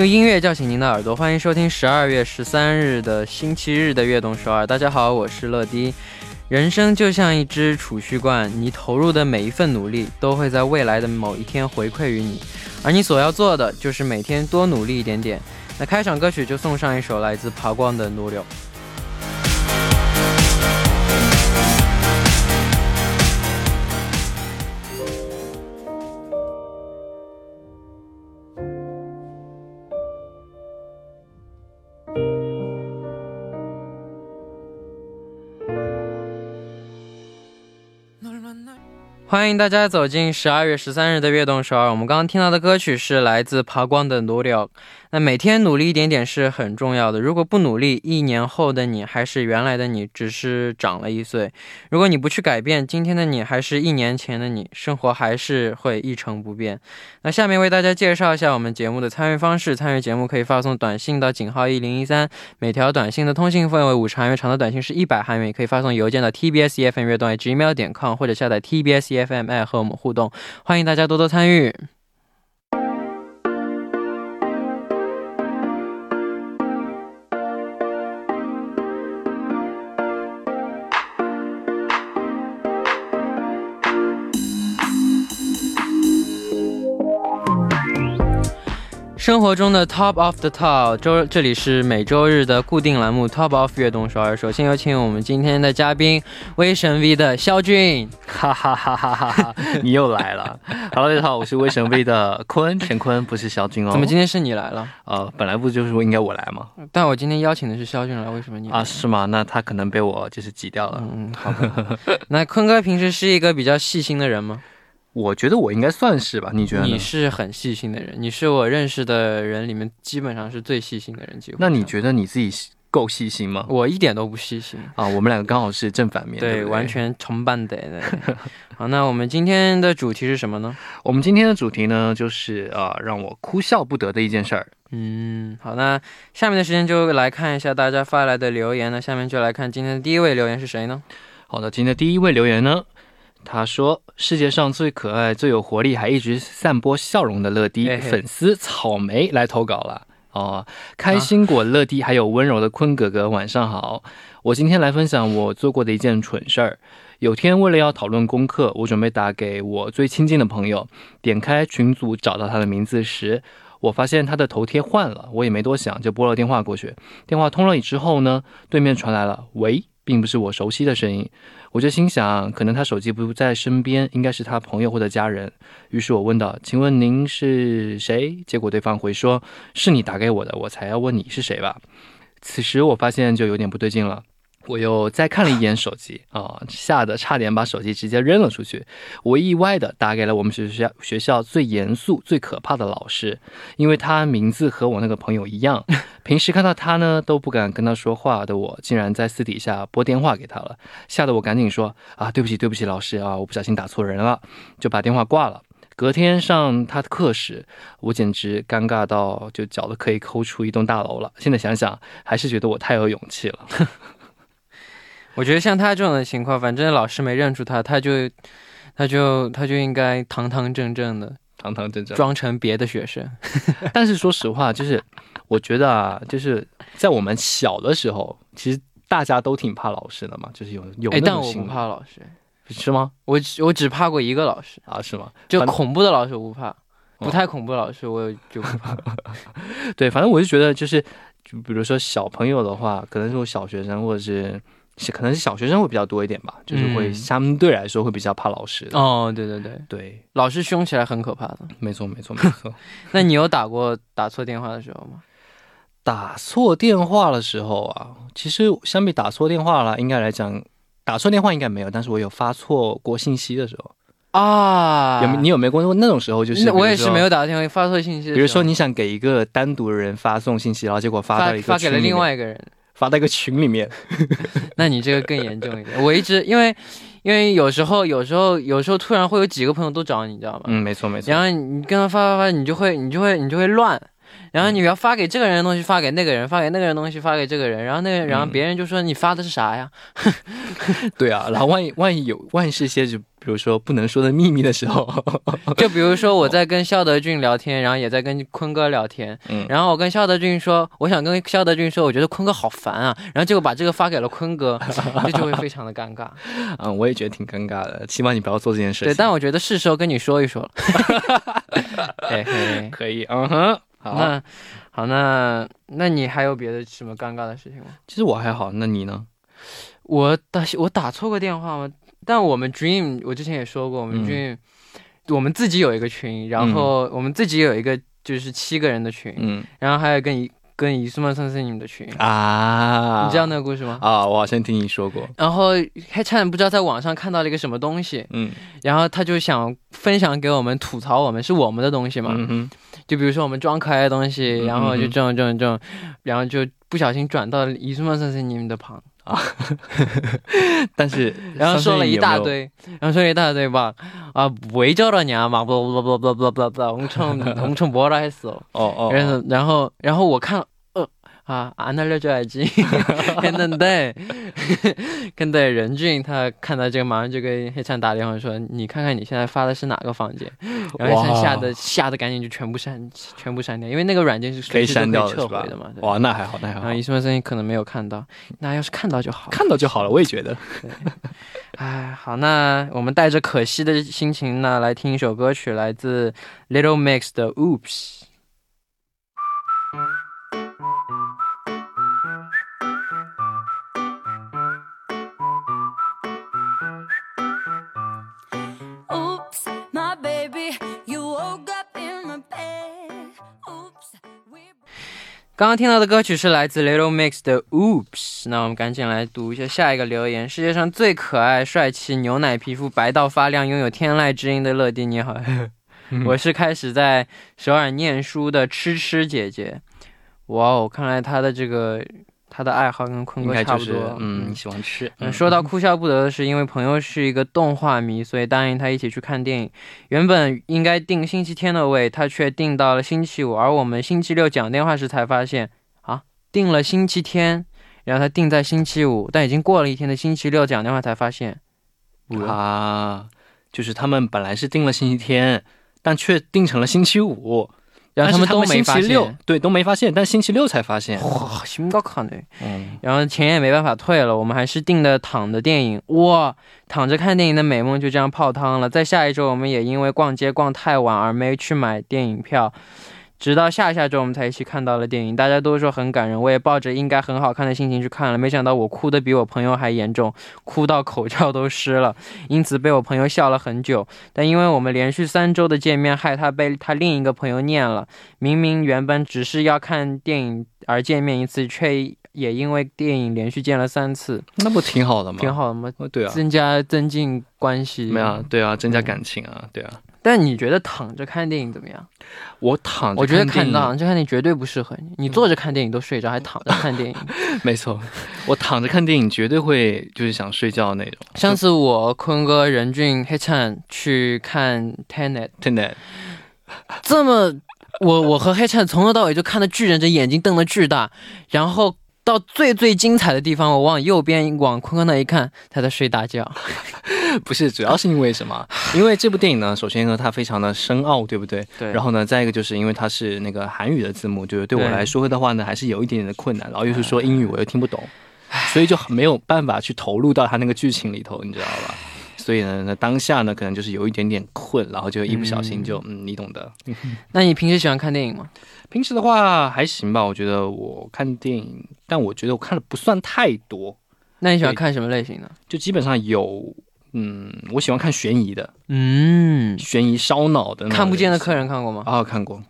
用音乐叫醒您的耳朵，欢迎收听十二月十三日的星期日的悦动首尔。大家好，我是乐迪。人生就像一只储蓄罐，你投入的每一份努力都会在未来的某一天回馈于你，而你所要做的就是每天多努力一点点。那开场歌曲就送上一首来自爬光的《奴隶》。欢迎大家走进十二月十三日的悦动首尔。我们刚刚听到的歌曲是来自爬光的《努柳》。那每天努力一点点是很重要的。如果不努力，一年后的你还是原来的你，只是长了一岁。如果你不去改变，今天的你还是一年前的你，生活还是会一成不变。那下面为大家介绍一下我们节目的参与方式。参与节目可以发送短信到井号一零一三，每条短信的通信费为五十韩元，长的短信是一百韩元。也可以发送邮件到 tbs efm 乐动 gmail 点 com 或者下载 TBS EFM 和我们互动。欢迎大家多多参与。生活中的 top of the top，周这里是每周日的固定栏目 top of 悦动首尔。首先有请我们今天的嘉宾威神 V 的肖俊，哈哈哈哈哈哈！你又来了。Hello，大家好，我是威神 V 的坤乾坤，不是肖俊哦。怎么今天是你来了？呃，本来不就是说应该我来吗？但我今天邀请的是肖俊来，为什么你啊？是吗？那他可能被我就是挤掉了。嗯，好的。那坤哥平时是一个比较细心的人吗？我觉得我应该算是吧，你觉得？你是很细心的人，你是我认识的人里面基本上是最细心的人。那你觉得你自己够细心吗？我一点都不细心啊！我们两个刚好是正反面，对，完全重半的。好，那我们今天的主题是什么呢？我们今天的主题呢，就是啊，让我哭笑不得的一件事儿。嗯，好，那下面的时间就来看一下大家发来的留言。那下面就来看今天的第一位留言是谁呢？好的，今天的第一位留言呢。他说：“世界上最可爱、最有活力，还一直散播笑容的乐迪粉丝草莓来投稿了哦，开心果乐迪还有温柔的坤哥哥，晚上好。我今天来分享我做过的一件蠢事儿。有天为了要讨论功课，我准备打给我最亲近的朋友，点开群组找到他的名字时，我发现他的头贴换了。我也没多想，就拨了电话过去。电话通了之后呢，对面传来了‘喂’，并不是我熟悉的声音。”我就心想，可能他手机不在身边，应该是他朋友或者家人。于是我问道：“请问您是谁？”结果对方回说：“是你打给我的，我才要问你是谁吧。”此时我发现就有点不对劲了。我又再看了一眼手机啊，吓得差点把手机直接扔了出去。我意外的打给了我们学校学校最严肃、最可怕的老师，因为他名字和我那个朋友一样，平时看到他呢都不敢跟他说话的我，竟然在私底下拨电话给他了，吓得我赶紧说啊，对不起，对不起，老师啊，我不小心打错人了，就把电话挂了。隔天上他的课时，我简直尴尬到就脚都可以抠出一栋大楼了。现在想想，还是觉得我太有勇气了。我觉得像他这种的情况，反正老师没认出他，他就，他就，他就应该堂堂正正的，堂堂正正装成别的学生。但是说实话，就是我觉得啊，就是在我们小的时候，其实大家都挺怕老师的嘛，就是有有那种。但我不怕老师，是吗？我我只怕过一个老师啊，是吗？就恐怖的老师我不怕，不太恐怖的老师我就不怕。对，反正我就觉得，就是就比如说小朋友的话，可能是我小学生或者是。是可能是小学生会比较多一点吧，就是会相对来说会比较怕老师。哦，对对对对，老师凶起来很可怕的。没错没错没错。那你有打过打错电话的时候吗？打错电话的时候啊，其实相比打错电话了，应该来讲，打错电话应该没有，但是我有发错过信息的时候啊。有你有没有过那种时候？就是我也是没有打电话发错信息。比如说你想给一个单独的人发送信息，然后结果发到一个发给了另外一个人。发到一个群里面，那你这个更严重一点。我一直因为，因为有时候有时候有时候突然会有几个朋友都找你，你知道吗？嗯，没错没错。然后你跟他发发发，你就会你就会你就会乱，然后你要发给这个人的东西发给那个人，发给那个人东西发给这个人，然后那个然后别人就说你发的是啥呀？对啊，然后万一万一有万一是一些就比如说不能说的秘密的时候，就比如说我在跟肖德俊聊天，然后也在跟坤哥聊天，嗯，然后我跟肖德俊说，我想跟肖德俊说，我觉得坤哥好烦啊，然后结果把这个发给了坤哥，这就会非常的尴尬。嗯，我也觉得挺尴尬的，希望你不要做这件事。对，但我觉得是时候跟你说一说了。可以，嗯哼，好，那好，那那你还有别的什么尴尬的事情吗？其实我还好，那你呢？我打我打错过电话吗？但我们 Dream 我之前也说过，我们 Dream 我们自己有一个群，然后我们自己有一个就是七个人的群，嗯，然后还有跟一跟一苏曼森森你们的群啊，你知道那个故事吗？啊，我好像听你说过。然后还差点不知道在网上看到了一个什么东西，嗯，然后他就想分享给我们吐槽我们是我们的东西嘛，嗯就比如说我们装可爱的东西，然后就这种这种这种，然后就不小心转到伊苏曼森森你们的旁。啊 但是然后说了一大堆，然后说了一大堆吧，啊，为叫了娘嘛，不不不不不不不，红成红成波拉还是哦哦，然后然后然后我看。啊，安那了就爱进，可能对，跟对任俊他看到这个马上就跟黑灿打电话说，你看看你现在发的是哪个房间，然后黑灿吓得吓得赶紧就全部删全部删掉，因为那个软件是可以删掉撤回的嘛。哇，那还好，那还好。然后伊斯曼声音可能没有看到，那要是看到就好，看到就好了，我也觉得。哎，好，那我们带着可惜的心情呢，来听一首歌曲，来自 Little Mix 的 Oops。刚刚听到的歌曲是来自 Little Mix 的 Oops，那我们赶紧来读一下下一个留言。世界上最可爱、帅气、牛奶皮肤、白到发亮、拥有天籁之音的乐迪，你好，我是开始在首尔念书的吃吃姐姐。哇哦，看来她的这个。他的爱好跟坤哥差不多，嗯，喜欢吃。嗯，说到哭笑不得的是，因为朋友是一个动画迷，所以答应他一起去看电影。原本应该定星期天的位，他却定到了星期五。而我们星期六讲电话时才发现，啊，定了星期天，然后他定在星期五，但已经过了一天的星期六讲电话才发现，啊，就是他们本来是定了星期天，但却定成了星期五。然后他们都没发现，对，都没发现，但星期六才发现，哇，新高考呢。嗯，然后钱也没办法退了，我们还是订的躺的电影，哇，躺着看电影的美梦就这样泡汤了。在下一周，我们也因为逛街逛太晚而没去买电影票。直到下下周我们才一起看到了电影，大家都说很感人，我也抱着应该很好看的心情去看了，没想到我哭的比我朋友还严重，哭到口罩都湿了，因此被我朋友笑了很久。但因为我们连续三周的见面，害他被他另一个朋友念了。明明原本只是要看电影而见面一次，却也因为电影连续见了三次，那不挺好的吗？挺好的吗？对啊，增加增进关系。没有，对啊，增加感情啊，对啊。但你觉得躺着看电影怎么样？我躺，我觉得看躺着看电影绝对不适合你。你坐着看电影都睡着，还躺着看电影？没错，我躺着看电影绝对会就是想睡觉那种。上次我坤哥、任俊、黑灿去看 Tenet，Tenet，这么我我和黑灿从头到尾就看的巨人，这眼睛瞪得巨大，然后。到最最精彩的地方，我往右边往坤坤那一看，他在睡大觉。不是，主要是因为什么？因为这部电影呢，首先呢，它非常的深奥，对不对？对。然后呢，再一个就是因为它是那个韩语的字幕，就是对我来说的话呢，还是有一点点的困难。然后又是说英语，我又听不懂，所以就没有办法去投入到他那个剧情里头，你知道吧？所以呢，那当下呢，可能就是有一点点困，然后就一不小心就嗯，你懂的。那你平时喜欢看电影吗？平时的话还行吧，我觉得我看电影，但我觉得我看的不算太多。那你喜欢看什么类型的？就基本上有，嗯，我喜欢看悬疑的，嗯，悬疑烧脑的。看不见的客人看过吗？啊，看过。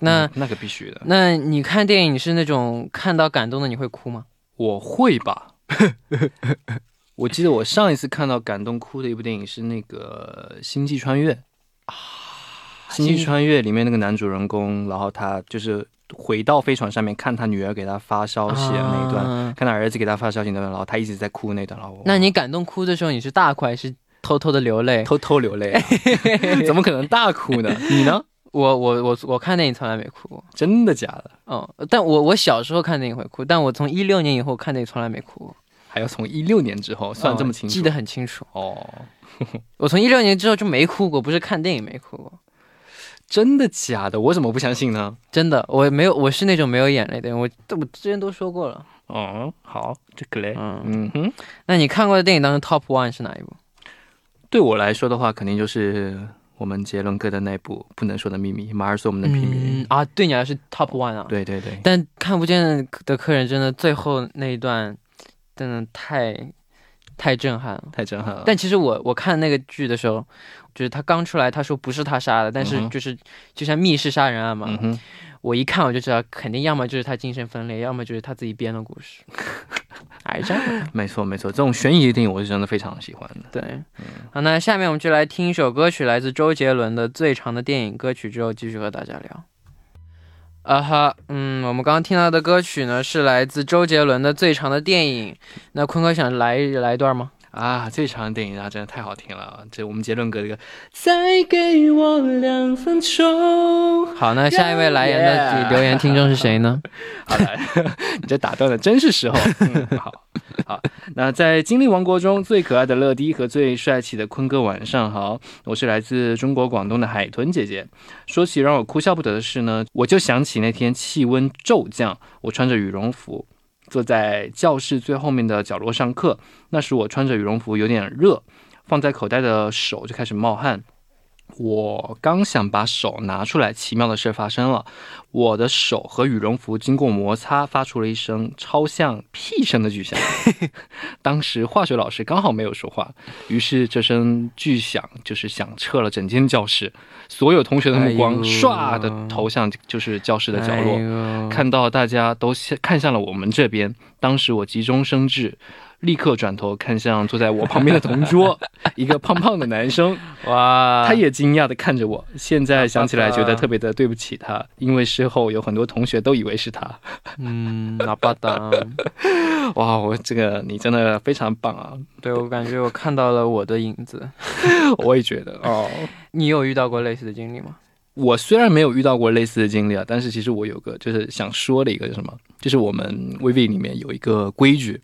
那那可必须的。那你看电影是那种看到感动的你会哭吗？我会吧。我记得我上一次看到感动哭的一部电影是那个《星际穿越》啊。《星际穿越》里面那个男主人公，然后他就是回到飞船上面看他女儿给他发消息的那一段，看他儿子给他发消息那段，然后他一直在哭那段。然后，那你感动哭的时候，你是大哭还是偷偷的流泪？偷偷流泪，怎么可能大哭呢？你呢？我我我我看电影从来没哭过，真的假的？嗯，但我我小时候看电影会哭，但我从一六年以后看电影从来没哭过，还要从一六年之后算这么清楚？记得很清楚哦。我从一六年之后就没哭过，不是看电影没哭过。真的假的？我怎么不相信呢？真的，我没有，我是那种没有眼泪的人。我我之前都说过了。哦，好，这个嘞，嗯嗯哼。那你看过的电影当中 top one 是哪一部？对我来说的话，肯定就是我们杰伦哥的那部《不能说的秘密》，马尔索我们的秘密啊。对你来说 top one 啊？对对对。但看不见的客人真的最后那一段，真的太太震撼了，太震撼了。但其实我我看那个剧的时候。就是他刚出来，他说不是他杀的，但是就是就像密室杀人案嘛。我一看我就知道，肯定要么就是他精神分裂，要么就是他自己编的故事。癌症？没错没错，这种悬疑的电影我是真的非常喜欢的。对，好，那下面我们就来听一首歌曲，来自周杰伦的《最长的电影》歌曲，之后继续和大家聊。啊哈，嗯，我们刚刚听到的歌曲呢是来自周杰伦的《最长的电影》，那坤哥想来来一段吗？啊，最长的电影啊，真的太好听了！这我们杰伦哥这个，再给我两分钟。好，那下一位来言的留言听众是谁呢？好来，你这打断的真是时候。好好，那在精灵王国中最可爱的乐迪和最帅气的坤哥，晚上好，我是来自中国广东的海豚姐姐。说起让我哭笑不得的事呢，我就想起那天气温骤降，我穿着羽绒服。坐在教室最后面的角落上课，那时我穿着羽绒服有点热，放在口袋的手就开始冒汗。我刚想把手拿出来，奇妙的事发生了，我的手和羽绒服经过摩擦，发出了一声超像屁声的巨响。当时化学老师刚好没有说话，于是这声巨响就是响彻了整间教室，所有同学的目光唰的投向就是教室的角落，看到大家都看向了我们这边。当时我急中生智。立刻转头看向坐在我旁边的同桌，一个胖胖的男生。哇，他也惊讶的看着我。现在想起来觉得特别的对不起他，因为事后有很多同学都以为是他。嗯，那巴达。哇，我这个你真的非常棒啊！对我感觉我看到了我的影子。我也觉得哦。你有遇到过类似的经历吗？我虽然没有遇到过类似的经历啊，但是其实我有个就是想说的一个什么，就是我们 VV 里面有一个规矩。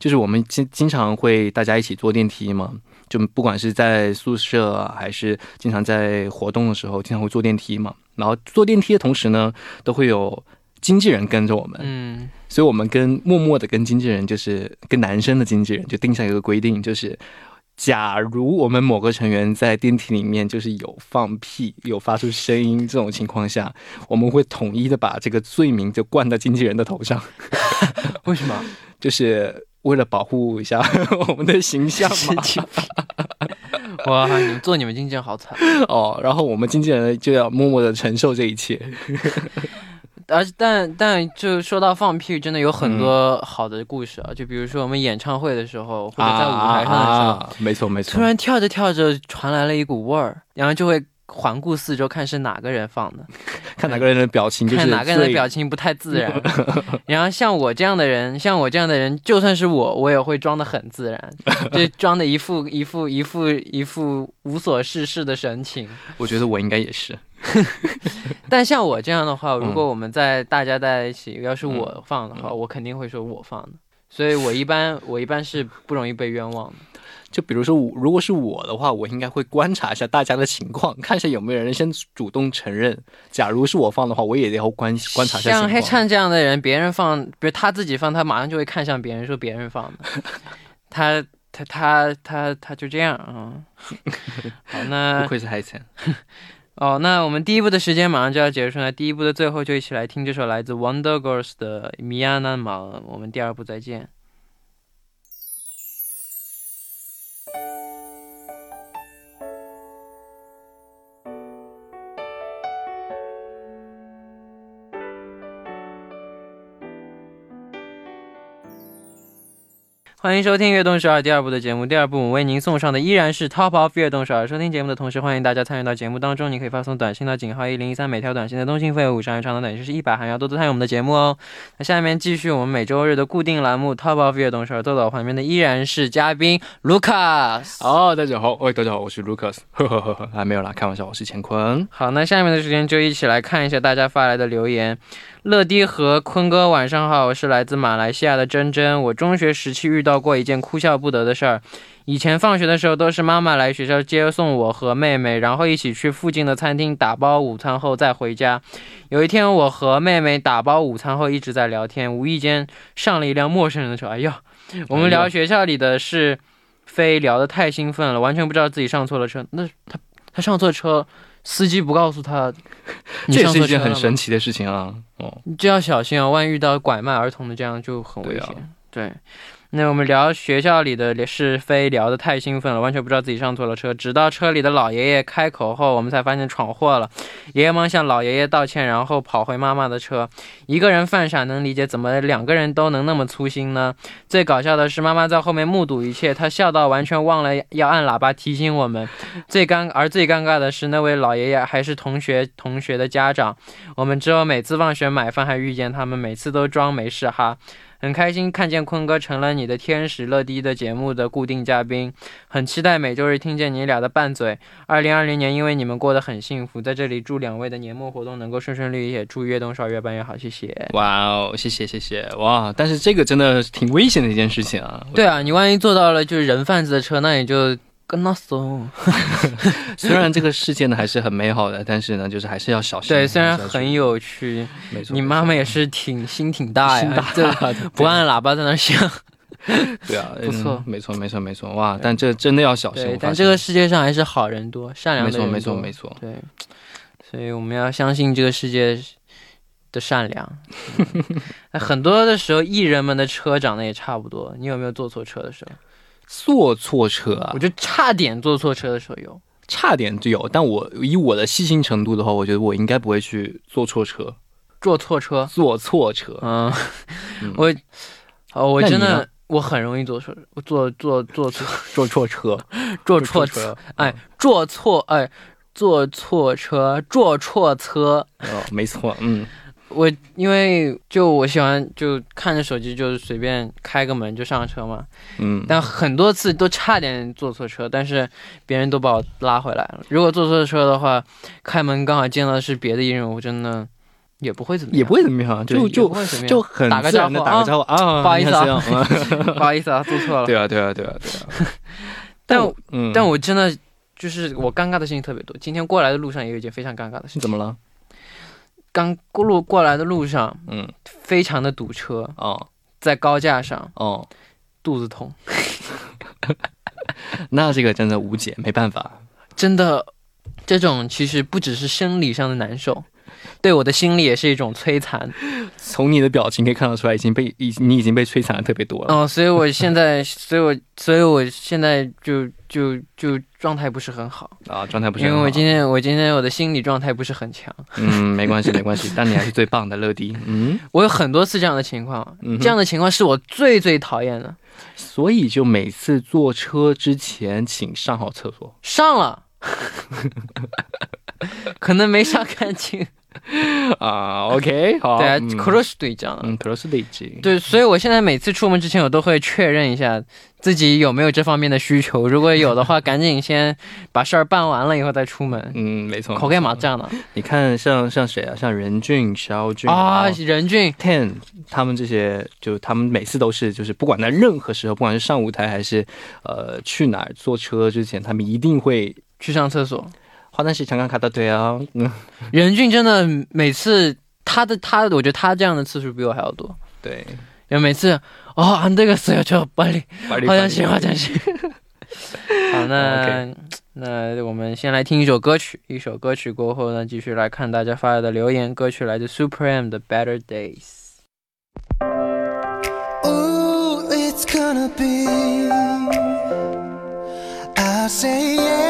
就是我们经经常会大家一起坐电梯嘛，就不管是在宿舍还是经常在活动的时候，经常会坐电梯嘛。然后坐电梯的同时呢，都会有经纪人跟着我们。嗯，所以我们跟默默的跟经纪人，就是跟男生的经纪人，就定下一个规定，就是假如我们某个成员在电梯里面就是有放屁、有发出声音这种情况下，我们会统一的把这个罪名就灌到经纪人的头上。为什么？就是。为了保护一下 我们的形象嘛，哇！你们做你们经纪人好惨哦，然后我们经纪人就要默默的承受这一切。而但但就说到放屁，真的有很多好的故事啊！就比如说我们演唱会的时候，或者在舞台上的时候，没错没错，突然跳着跳着传来了一股味儿，然后就会。环顾四周，看是哪个人放的，看哪个人的表情，看哪个人的表情不太自然。然后像我这样的人，像我这样的人，就算是我，我也会装的很自然，就装的一副一副一副一副无所事事的神情。我觉得我应该也是。但像我这样的话，如果我们在大家在一起，要是我放的话，我肯定会说我放的。所以我一般我一般是不容易被冤枉的。就比如说，我如果是我的话，我应该会观察一下大家的情况，看一下有没有人先主动承认。假如是我放的话，我也要观观察一下。像黑灿这样的人，别人放，比如他自己放，他马上就会看向别人，说别人放的。他他他他他就这样啊。好，那 不愧是黑灿。哦，那我们第一部的时间马上就要结束了，第一部的最后就一起来听这首来自 Wonder Girls 的《米亚纳马》。我们第二部再见。欢迎收听《悦动十二》第二部的节目。第二部我为您送上的依然是 Top of 悦动十二。收听节目的同时，欢迎大家参与到节目当中。你可以发送短信到井号一零一三，每条短信的通信费五十元，长的短信是一百，还要多多参与我们的节目哦。那下面继续我们每周日的固定栏目 Top of 悦动十二。坐到旁边的依然是嘉宾 Lucas。哦，大家好，喂，大家好，我是 Lucas。呵呵呵呵，还没有啦，开玩笑，我是乾坤。好，那下面的时间就一起来看一下大家发来的留言。乐迪和坤哥晚上好，我是来自马来西亚的珍珍。我中学时期遇到过一件哭笑不得的事儿。以前放学的时候都是妈妈来学校接送我和妹妹，然后一起去附近的餐厅打包午餐后再回家。有一天我和妹妹打包午餐后一直在聊天，无意间上了一辆陌生人的车。哎呀，我们聊学校里的事，非聊得太兴奋了，完全不知道自己上错了车。那他他上错车。司机不告诉他，这是一件很神奇的事情啊！哦，你就要小心啊，万一遇到拐卖儿童的，这样就很危险。对。那我们聊学校里的是非聊得太兴奋了，完全不知道自己上错了车。直到车里的老爷爷开口后，我们才发现闯祸了。爷爷忙向老爷爷道歉，然后跑回妈妈的车。一个人犯傻能理解，怎么两个人都能那么粗心呢？最搞笑的是，妈妈在后面目睹一切，她笑到完全忘了要按喇叭提醒我们。最尴而最尴尬的是，那位老爷爷还是同学同学的家长。我们之后每次放学买饭还遇见他们，每次都装没事哈。很开心看见坤哥成了你的天使乐迪的节目的固定嘉宾，很期待每周日听见你俩的拌嘴。二零二零年因为你们过得很幸福，在这里祝两位的年末活动能够顺顺利利，也祝越动少越办越好，谢谢。哇哦，谢谢谢谢哇！但是这个真的挺危险的一件事情啊。对啊，你万一坐到了就是人贩子的车，那也就。跟那怂，虽然这个世界呢还是很美好的，但是呢，就是还是要小心。对，虽然很有趣，没错。你妈妈也是挺心挺大呀，不按喇叭在那响。对啊，不错，没错，没错，没错。哇，但这真的要小心。但这个世界上还是好人多，善良的人多。没错，没错，没错。对，所以我们要相信这个世界的善良。很多的时候，艺人们的车长得也差不多。你有没有坐错车的时候？坐错车啊！我就差点坐错车的时候有，差点就有。但我以我的细心程度的话，我觉得我应该不会去坐错车。坐错车？坐错车？嗯，我，哦，我真的，我很容易坐错，我坐坐坐错 坐错车，坐错车，哎，坐错，哎，坐错车，坐错车。哦，没错，嗯。我因为就我喜欢就看着手机，就是随便开个门就上车嘛。嗯。但很多次都差点坐错车，但是别人都把我拉回来了。如果坐错车的话，开门刚好见到的是别的艺人，我真的也不会怎么样，也不会怎么样，就就就很打个招呼，打个招呼啊，不好意思啊，不好意思啊，坐错了。对啊，对啊，对啊，对啊。但嗯，但我真的就是我尴尬的事情特别多。今天过来的路上也有一件非常尴尬的事情。怎么了？刚过路过来的路上，嗯，非常的堵车哦，在高架上哦，肚子痛，那这个真的无解，没办法，真的，这种其实不只是生理上的难受。对我的心里也是一种摧残。从你的表情可以看得出来，已经被已你已经被摧残的特别多了。哦，所以我现在，所以我所以我现在就就就状态不是很好啊，状态不是很好因为我今天我今天我的心理状态不是很强。嗯，没关系没关系，但你还是最棒的，乐迪。嗯，我有很多次这样的情况，这样的情况是我最最讨厌的。所以就每次坐车之前，请上好厕所。上了，可能没上干净。啊，OK，好，对啊，cross 对讲，嗯，cross 对对，所以我现在每次出门之前，我都会确认一下自己有没有这方面的需求，如果有的话，赶紧先把事儿办完了以后再出门。嗯，没错。口干嘛这样的？你看，像像谁啊？像任俊、肖俊啊，任俊、Ten，他们这些，就他们每次都是，就是不管在任何时候，不管是上舞台还是呃去哪儿坐车之前，他们一定会去上厕所。花旦是强刚卡的对啊，嗯，任俊真的每次他的他，我觉得他这样的次数比我还要多。对，因为每次哦，俺这个死要叫巴黎，好像行，好像行。好，那那我们先来听一首歌曲，一首歌曲过后呢，继续来看大家发来的留言。歌曲来自 Supreme 的 Better Days。it's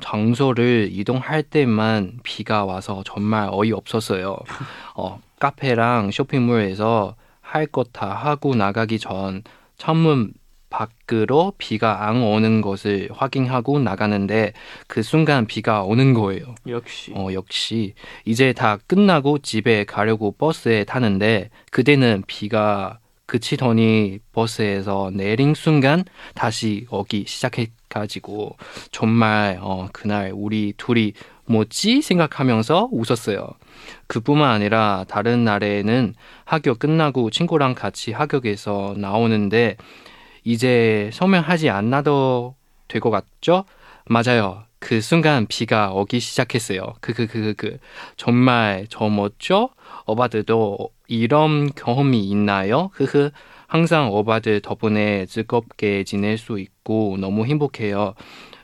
장소를 이동할 때만 비가 와서 정말 어이없었어요. 어, 카페랑 쇼핑몰에서 할 것 다 하고 나가기 전 창문 밖으로 비가 안 오는 것을 확인하고 나가는데 그 순간 비가 오는 거예요. 역시. 어, 역시. 이제 다 끝나고 집에 가려고 버스에 타는데 그때는 비가 그치더니 버스에서 내린 순간 다시 오기 시작해가지고 정말 어, 그날 우리 둘이 뭐지 생각하면서 웃었어요. 그뿐만 아니라 다른 날에는 학교 끝나고 친구랑 같이 학교에서 나오는데 이제 설명하지 않아도 될 것 같죠? 맞아요. 그 순간 비가 오기 시작했어요. 그그그그 그, 그, 그, 정말 저 멋져? 오바들도 이런 경험이 있나요? 흐흐. 항상 오바들 덕분에 즐겁게 지낼 수 있고 너무 행복해요.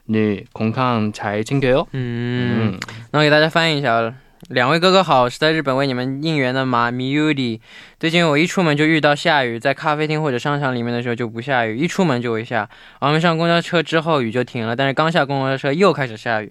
늘 건강 잘 챙겨요. 음, 那我给大家翻译一下。 两位哥哥好，是在日本为你们应援的马米 Udi。最近我一出门就遇到下雨，在咖啡厅或者商场里面的时候就不下雨，一出门就会下。我们上公交车之后雨就停了，但是刚下公交车又开始下雨。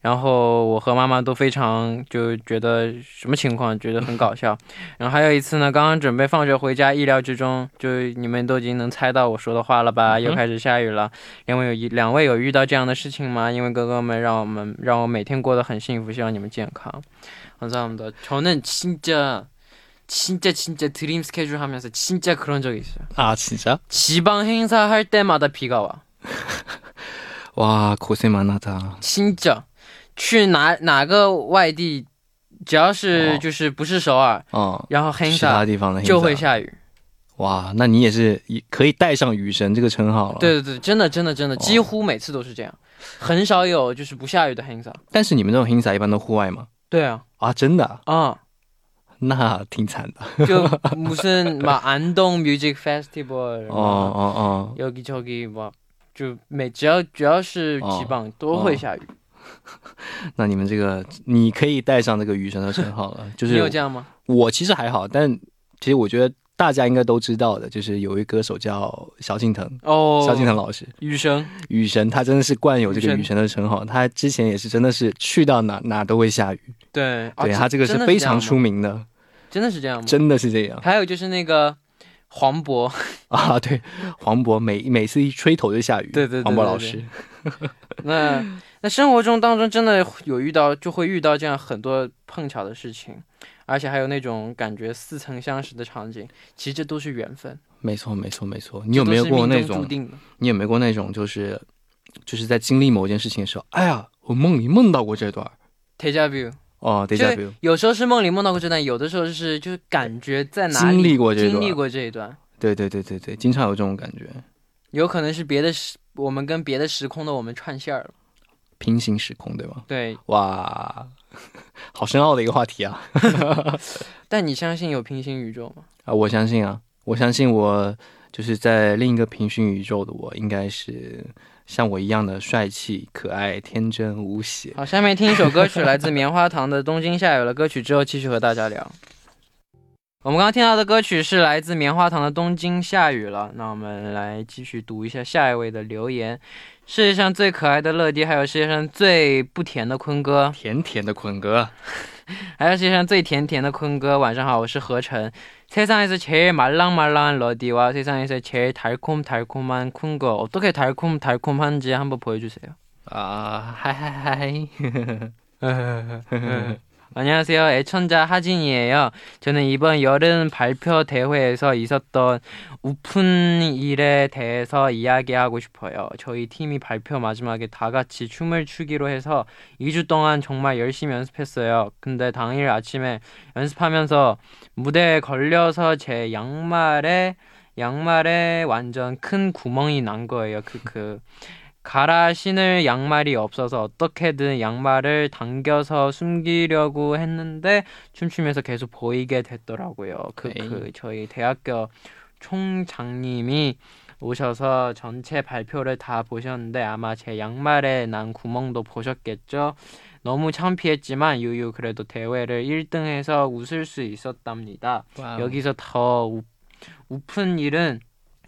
然后我和妈妈都非常就觉得什么情况，觉得很搞笑。然后还有一次呢，刚刚准备放学回家，意料之中，就你们都已经能猜到我说的话了吧？又开始下雨了。两位有一两位有遇到这样的事情吗？因为哥哥们让我们让我每天过得很幸福，希望你们健康。감사합니다 저는진짜진짜진짜드림스케줄하면서진짜그런적이있어요아진짜지방행사할때마다비가와 와고생많았다 진짜 去哪哪个外地，只要是就是不是首尔，哦，然后其他地方的就会下雨。哇，那你也是可以带上雨神这个称号了。对对对，真的真的真的，几乎每次都是这样，很少有就是不下雨的黑色。但是你们这种黑色一般都户外吗？对啊。啊，真的啊，那挺惨的。就不是嘛，安东 Music Festival。哦哦哦。여기저기哇，就每只要只要是极棒都会下雨。 那你们这个，你可以带上这个雨神的称号了。就是你有这样吗？我其实还好，但其实我觉得大家应该都知道的，就是有一歌手叫萧敬腾哦，萧敬腾老师，雨神，雨神，他真的是冠有这个雨神的称号。他之前也是真的是去到哪哪都会下雨。对，对他这个是非常出名的。真的是这样吗？真的是这样。还有就是那个黄渤 啊，对，黄渤每每次一吹头就下雨。对对，黄渤老师。那。那生活中当中真的有遇到，就会遇到这样很多碰巧的事情，而且还有那种感觉似曾相识的场景，其实这都是缘分。没错，没错，没错。你有没有过那种？你有没有过那种，就是就是在经历某件事情的时候，哎呀，我梦里梦到过这段。Take a view。哦 view。有时候是梦里梦到过这段，有的时候是就是感觉在哪里经历过这段，经历过这一段。对对对对对，经常有这种感觉。有可能是别的时，我们跟别的时空的我们串线了。平行时空，对吗？对，哇，好深奥的一个话题啊！但你相信有平行宇宙吗？啊，我相信啊，我相信我就是在另一个平行宇宙的我，应该是像我一样的帅气、可爱、天真无邪。好，下面听一首歌曲，来自棉花糖的《东京下雨了》。歌曲之后继续和大家聊。我们刚刚听到的歌曲是来自棉花糖的《东京下雨了》。那我们来继续读一下下一位的留言。世界上最可爱的乐迪，还有世界上最不甜的坤哥，甜甜的坤哥，还有世界上最甜甜的坤哥。晚上好，我是何晨。세상에서제일말랑말랑한러디와세상에서제일달콤달콤한쿤거어떻게달콤달콤한지한번보여주세요啊，嗨嗨嗨。 안녕하세요. 애천자 하진이에요. 저는 이번 여름 발표 대회에서 있었던 우픈 일에 대해서 이야기하고 싶어요. 저희 팀이 발표 마지막에 다 같이 춤을 추기로 해서 2주 동안 정말 열심히 연습했어요. 근데 당일 아침에 연습하면서 무대에 걸려서 제 양말에 양말에 완전 큰 구멍이 난 거예요. 크크. 갈아 신을 양말이 없어서 어떻게든 양말을 당겨서 숨기려고 했는데 춤추면서 계속 보이게 됐더라고요. 그, 네. 그 저희 대학교 총장님이 오셔서 전체 발표를 다 보셨는데 아마 제 양말에 난 구멍도 보셨겠죠. 너무 창피했지만 유유 그래도 대회를 1등해서 웃을 수 있었답니다. 와우. 여기서 더 우, 우픈 일은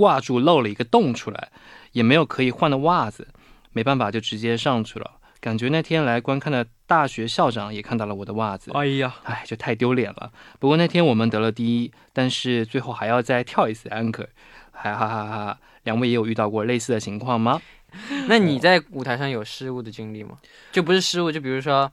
挂住，露了一个洞出来，也没有可以换的袜子，没办法就直接上去了。感觉那天来观看的大学校长也看到了我的袜子。”哎呀，哎，就太丢脸了。不过那天我们得了第一，但是最后还要再跳一次 anchor，哈哈哈哈！两位也有遇到过类似的情况吗？那你在舞台上有失误的经历吗？就不是失误，就比如说，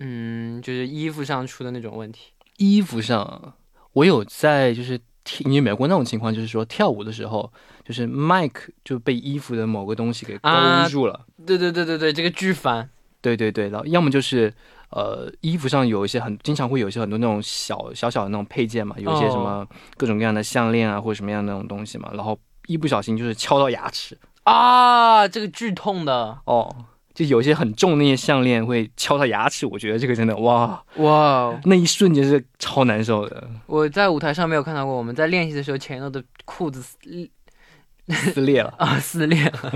嗯，就是衣服上出的那种问题。衣服上，我有在就是跳，你有没有过那种情况？就是说跳舞的时候，就是麦克就被衣服的某个东西给勾啊住了。对对对对对，这个巨烦。对对对，然后要么就是呃衣服上有一些很经常会有一些很多那种小小小的那种配件嘛，有一些什么各种各样的项链啊或者什么样的那种东西嘛，然后一不小心就是敲到牙齿。啊，这个剧痛的哦，就有些很重的那些项链会敲到牙齿，我觉得这个真的哇，哇！那一瞬间是超难受的，我在舞台上没有看到过，我们在练习的时候，前头的裤子撕撕裂了。啊撕裂了。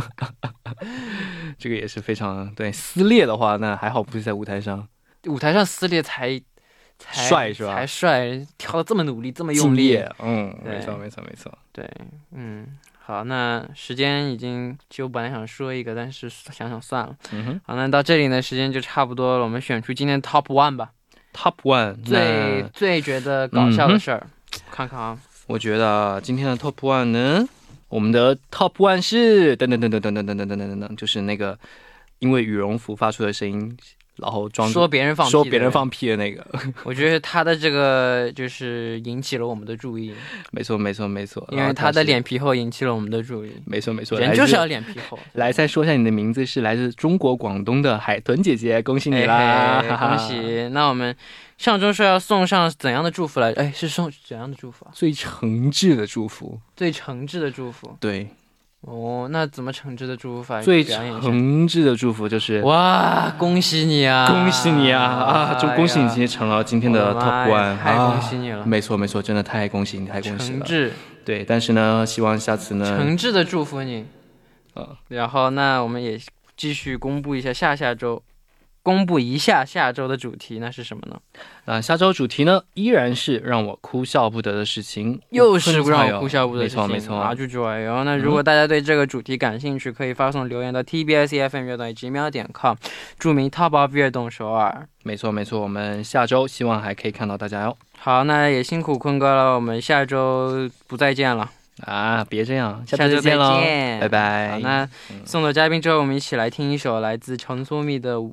这个也是非常对撕裂的话，那还好不是在舞台上，舞台上撕裂才才帅是吧才帅，跳的这么努力，这么用力。嗯，没错没错没错。对，嗯，好，那时间已经，其实我本来想说一个，但是想想算了。嗯哼。好，那到这里呢，时间就差不多了，我们选出今天的 Top One 吧，，Top One 最最觉得搞笑的事儿，看看啊，我觉得今天的 Top One 呢，我们的 Top One 是等等等等等等等等等等等，就是那个因为羽绒服发出的声音，然后装说别人放屁，说别人，放屁的那个，我觉得他的这个就是引起了我们的注意，没错没错没错，因为他的脸皮厚引起了我们的注意。没错没错，人就是要脸皮厚，来，再说一下你的名字是来自中国广东的海豚姐姐，恭喜你哎啦！恭！喜！那我们上周说要送上怎样的祝福来？哎，是送怎样的祝福啊？最诚挚的祝福，最诚挚的祝福对，哦。那怎么诚挚的祝福法？最。诚挚的祝福就是哇，恭喜你啊！恭喜你啊啊！就恭喜你今天成了今天的 Top One，太恭啊喜你了！没错没错，真的太恭喜你，太恭喜了。诚挚，对，但是呢，希望下次呢，诚挚的祝福你。啊然后，那我们也继续公布一下下下周，公布一下下周的主题，那是什么呢？那下周主题呢，依然是让我哭笑不得的事情，又是让我哭笑不得的事情，没错没错啊，就这样。那如果大家对这个主题感兴趣，可以发送留言到 tbs fm 乐动 gmail 点 com，注明 Top of 乐动首尔。没错没错，我们下周希望还可以看到大家哟。好，那也辛苦坤哥了，我们下周不再见了，啊，别这样，下下周再见喽，拜拜。好，那送走嘉宾之后，我们一起来听一首来自陈苏密的《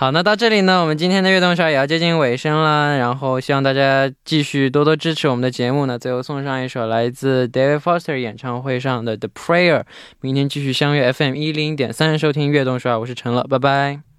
好，那到这里呢，我们今天的悦动少也要接近尾声了，然后希望大家继续多多支持我们的节目呢。最后送上一首来自 David Foster 演唱会上的《The Prayer》，明天继续相约 FM 一零点三收听悦动少，我是陈乐，拜拜。